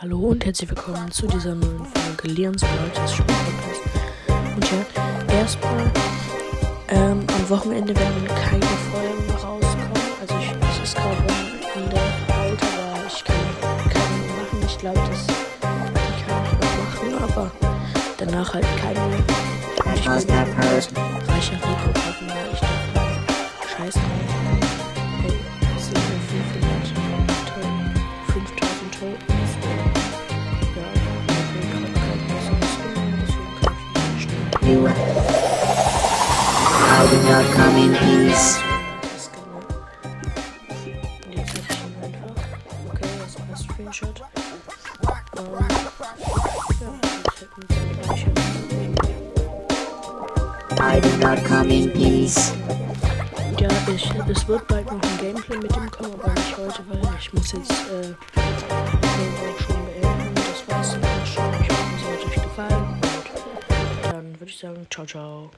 Hallo und herzlich willkommen zu dieser neuen Folge Leons Brothers Spiel Podcast. Und ja, erstmal ähm, am Wochenende werden keine Folgen rauskommen. Also ich, es ist gerade Wochenende alt, aber ich kann keine machen. Ich glaube, das kann ich noch machen, aber danach halt keine mehr. Und ich bin reicher Rico You. I did not come in peace. Screenshot. Ähm, ja, wir gleich I did not come in peace. Ja, ich, es wird bald noch ein Gameplay mit dem kommen, aber nicht heute, weil ich muss jetzt äh, 想瞅瞅。